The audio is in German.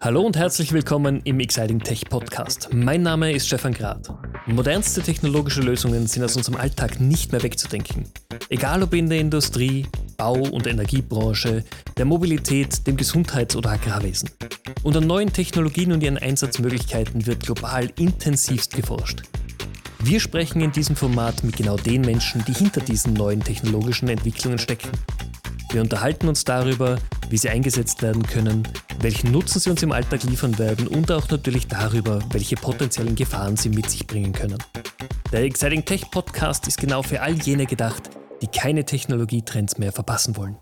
Hallo und herzlich willkommen im Exciting Tech Podcast. Mein Name ist Stefan Grad. Modernste technologische Lösungen sind aus unserem Alltag nicht mehr wegzudenken. Egal ob in der Industrie, Bau- und Energiebranche, der Mobilität, dem Gesundheits- oder Agrarwesen. An neuen Technologien und ihren Einsatzmöglichkeiten wird global intensivst geforscht. Wir sprechen in diesem Format mit genau den Menschen, die hinter diesen neuen technologischen Entwicklungen stecken. Wir unterhalten uns darüber, wie sie eingesetzt werden können, welchen Nutzen sie uns im Alltag liefern werden und auch natürlich darüber, welche potenziellen Gefahren sie mit sich bringen können. Der Exciting Tech Podcast ist genau für all jene gedacht, die keine Technologietrends mehr verpassen wollen.